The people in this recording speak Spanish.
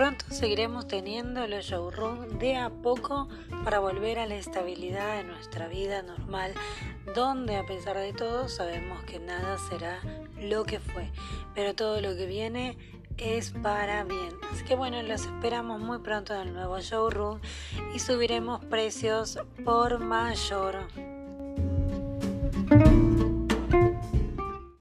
pronto seguiremos teniendo los showroom de a poco para volver a la estabilidad de nuestra vida normal, donde a pesar de todo sabemos que nada será lo que fue, pero todo lo que viene es para bien. Así que bueno, los esperamos muy pronto en el nuevo showroom y subiremos precios por mayor.